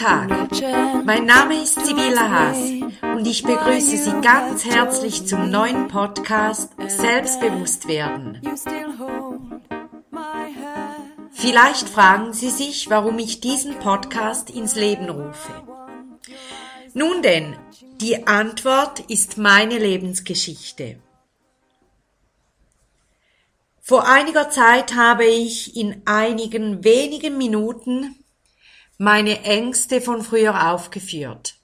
Tag, mein Name ist Sibylla Haas und ich begrüße Sie ganz herzlich zum neuen Podcast Selbstbewusst werden. Vielleicht fragen Sie sich, warum ich diesen Podcast ins Leben rufe. Nun denn, die Antwort ist meine Lebensgeschichte. Vor einiger Zeit habe ich in einigen wenigen Minuten meine Ängste von früher aufgeführt.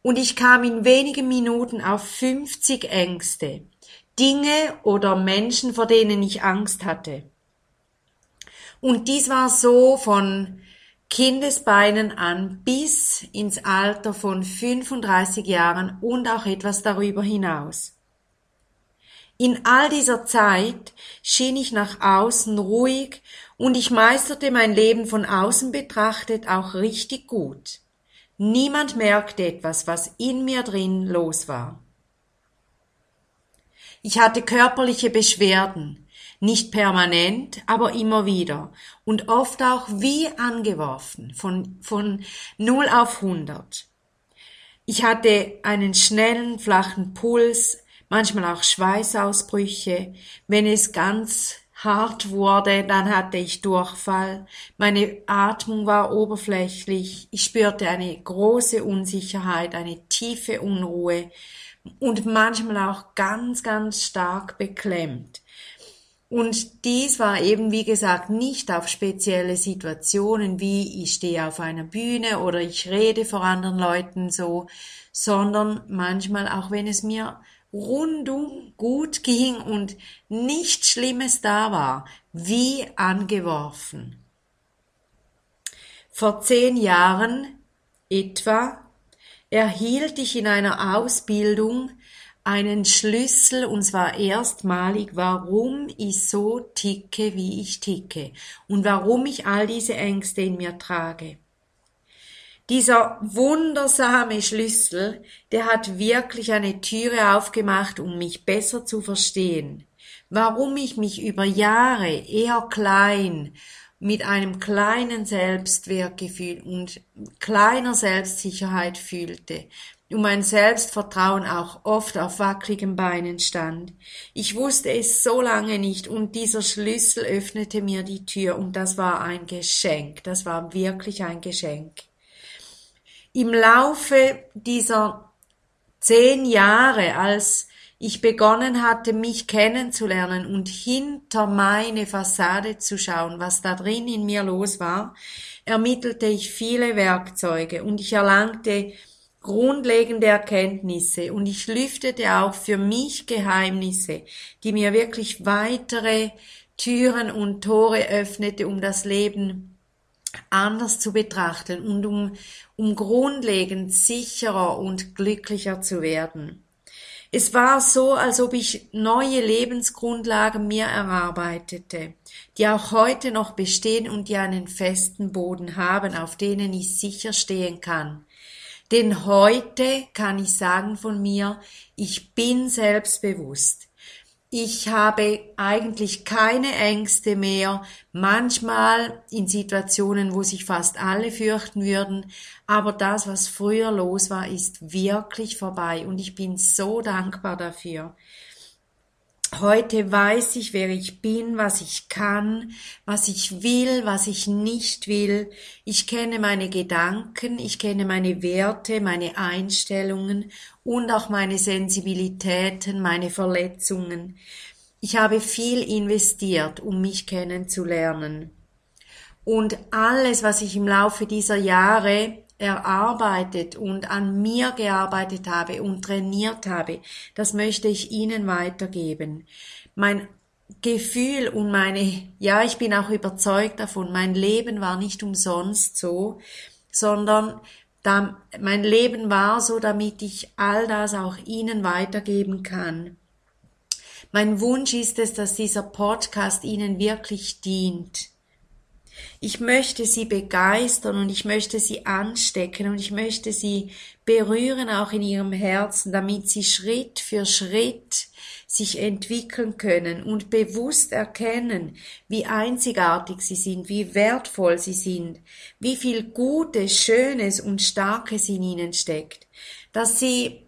Und ich kam in wenigen Minuten auf 50 Ängste. Dinge oder Menschen, vor denen ich Angst hatte. Und dies war so von Kindesbeinen an bis ins Alter von 35 Jahren und auch etwas darüber hinaus. In all dieser Zeit schien ich nach außen ruhig und ich meisterte mein Leben von außen betrachtet auch richtig gut. Niemand merkte etwas, was in mir drin los war. Ich hatte körperliche Beschwerden, nicht permanent, aber immer wieder und oft auch wie angeworfen, von, von 0 auf 100. Ich hatte einen schnellen, flachen Puls, manchmal auch Schweißausbrüche. Wenn es ganz hart wurde, dann hatte ich Durchfall. Meine Atmung war oberflächlich. Ich spürte eine große Unsicherheit, eine tiefe Unruhe und manchmal auch ganz, ganz stark beklemmt. Und dies war eben, wie gesagt, nicht auf spezielle Situationen, wie ich stehe auf einer Bühne oder ich rede vor anderen Leuten so, sondern manchmal auch, wenn es mir rundum gut ging und nichts Schlimmes da war, wie angeworfen. Vor zehn Jahren etwa erhielt ich in einer Ausbildung einen Schlüssel und zwar erstmalig, warum ich so ticke, wie ich ticke und warum ich all diese Ängste in mir trage. Dieser wundersame Schlüssel, der hat wirklich eine Türe aufgemacht, um mich besser zu verstehen. Warum ich mich über Jahre eher klein, mit einem kleinen Selbstwertgefühl und kleiner Selbstsicherheit fühlte und mein Selbstvertrauen auch oft auf wackeligen Beinen stand. Ich wusste es so lange nicht und dieser Schlüssel öffnete mir die Tür und das war ein Geschenk, das war wirklich ein Geschenk im Laufe dieser zehn Jahre, als ich begonnen hatte, mich kennenzulernen und hinter meine Fassade zu schauen, was da drin in mir los war, ermittelte ich viele Werkzeuge und ich erlangte grundlegende Erkenntnisse und ich lüftete auch für mich Geheimnisse, die mir wirklich weitere Türen und Tore öffnete, um das Leben anders zu betrachten und um, um grundlegend sicherer und glücklicher zu werden. Es war so, als ob ich neue Lebensgrundlagen mir erarbeitete, die auch heute noch bestehen und die einen festen Boden haben, auf denen ich sicher stehen kann. Denn heute kann ich sagen von mir, ich bin selbstbewusst. Ich habe eigentlich keine Ängste mehr, manchmal in Situationen, wo sich fast alle fürchten würden, aber das, was früher los war, ist wirklich vorbei und ich bin so dankbar dafür. Heute weiß ich, wer ich bin, was ich kann, was ich will, was ich nicht will. Ich kenne meine Gedanken, ich kenne meine Werte, meine Einstellungen und auch meine Sensibilitäten, meine Verletzungen. Ich habe viel investiert, um mich kennenzulernen. Und alles, was ich im Laufe dieser Jahre erarbeitet und an mir gearbeitet habe und trainiert habe, das möchte ich Ihnen weitergeben. Mein Gefühl und meine, ja, ich bin auch überzeugt davon, mein Leben war nicht umsonst so, sondern da, mein Leben war so, damit ich all das auch Ihnen weitergeben kann. Mein Wunsch ist es, dass dieser Podcast Ihnen wirklich dient Ich möchte sie begeistern und ich möchte sie anstecken und ich möchte sie berühren auch in ihrem Herzen, damit sie Schritt für Schritt sich entwickeln können und bewusst erkennen, wie einzigartig sie sind, wie wertvoll sie sind, wie viel Gutes, Schönes und Starkes in ihnen steckt, dass sie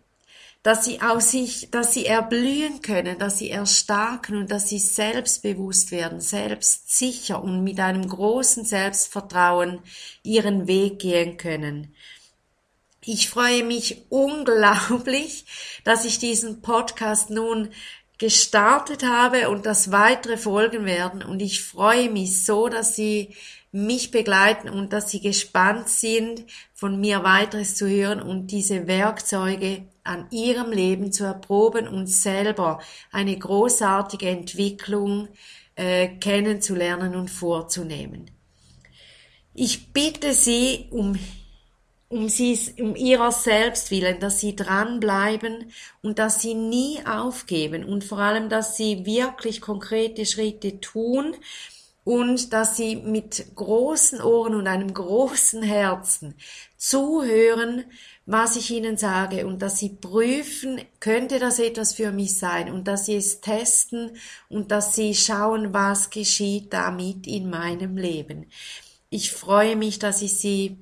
dass sie aus sich, dass sie erblühen können, dass sie erstarken und dass sie selbstbewusst werden, selbstsicher und mit einem großen Selbstvertrauen ihren Weg gehen können. Ich freue mich unglaublich, dass ich diesen Podcast nun gestartet habe und dass weitere folgen werden. Und ich freue mich so, dass Sie mich begleiten und dass Sie gespannt sind, von mir weiteres zu hören und diese Werkzeuge an Ihrem Leben zu erproben und selber eine großartige Entwicklung äh, kennenzulernen und vorzunehmen. Ich bitte Sie um um sie, um ihrer selbst willen, dass sie dranbleiben und dass sie nie aufgeben und vor allem, dass sie wirklich konkrete Schritte tun und dass sie mit großen Ohren und einem großen Herzen zuhören, was ich ihnen sage und dass sie prüfen, könnte das etwas für mich sein und dass sie es testen und dass sie schauen, was geschieht damit in meinem Leben. Ich freue mich, dass ich sie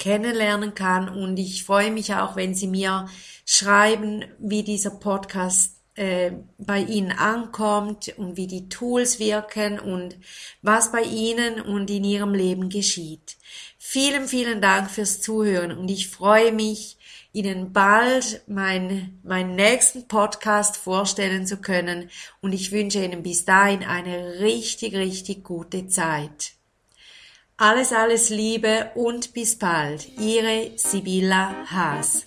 kennenlernen kann. Und ich freue mich auch, wenn Sie mir schreiben, wie dieser Podcast äh, bei Ihnen ankommt und wie die Tools wirken und was bei Ihnen und in Ihrem Leben geschieht. Vielen, vielen Dank fürs Zuhören und ich freue mich, Ihnen bald mein, meinen nächsten Podcast vorstellen zu können und ich wünsche Ihnen bis dahin eine richtig, richtig gute Zeit. Alles, alles Liebe und bis bald. Ihre Sibylla Haas.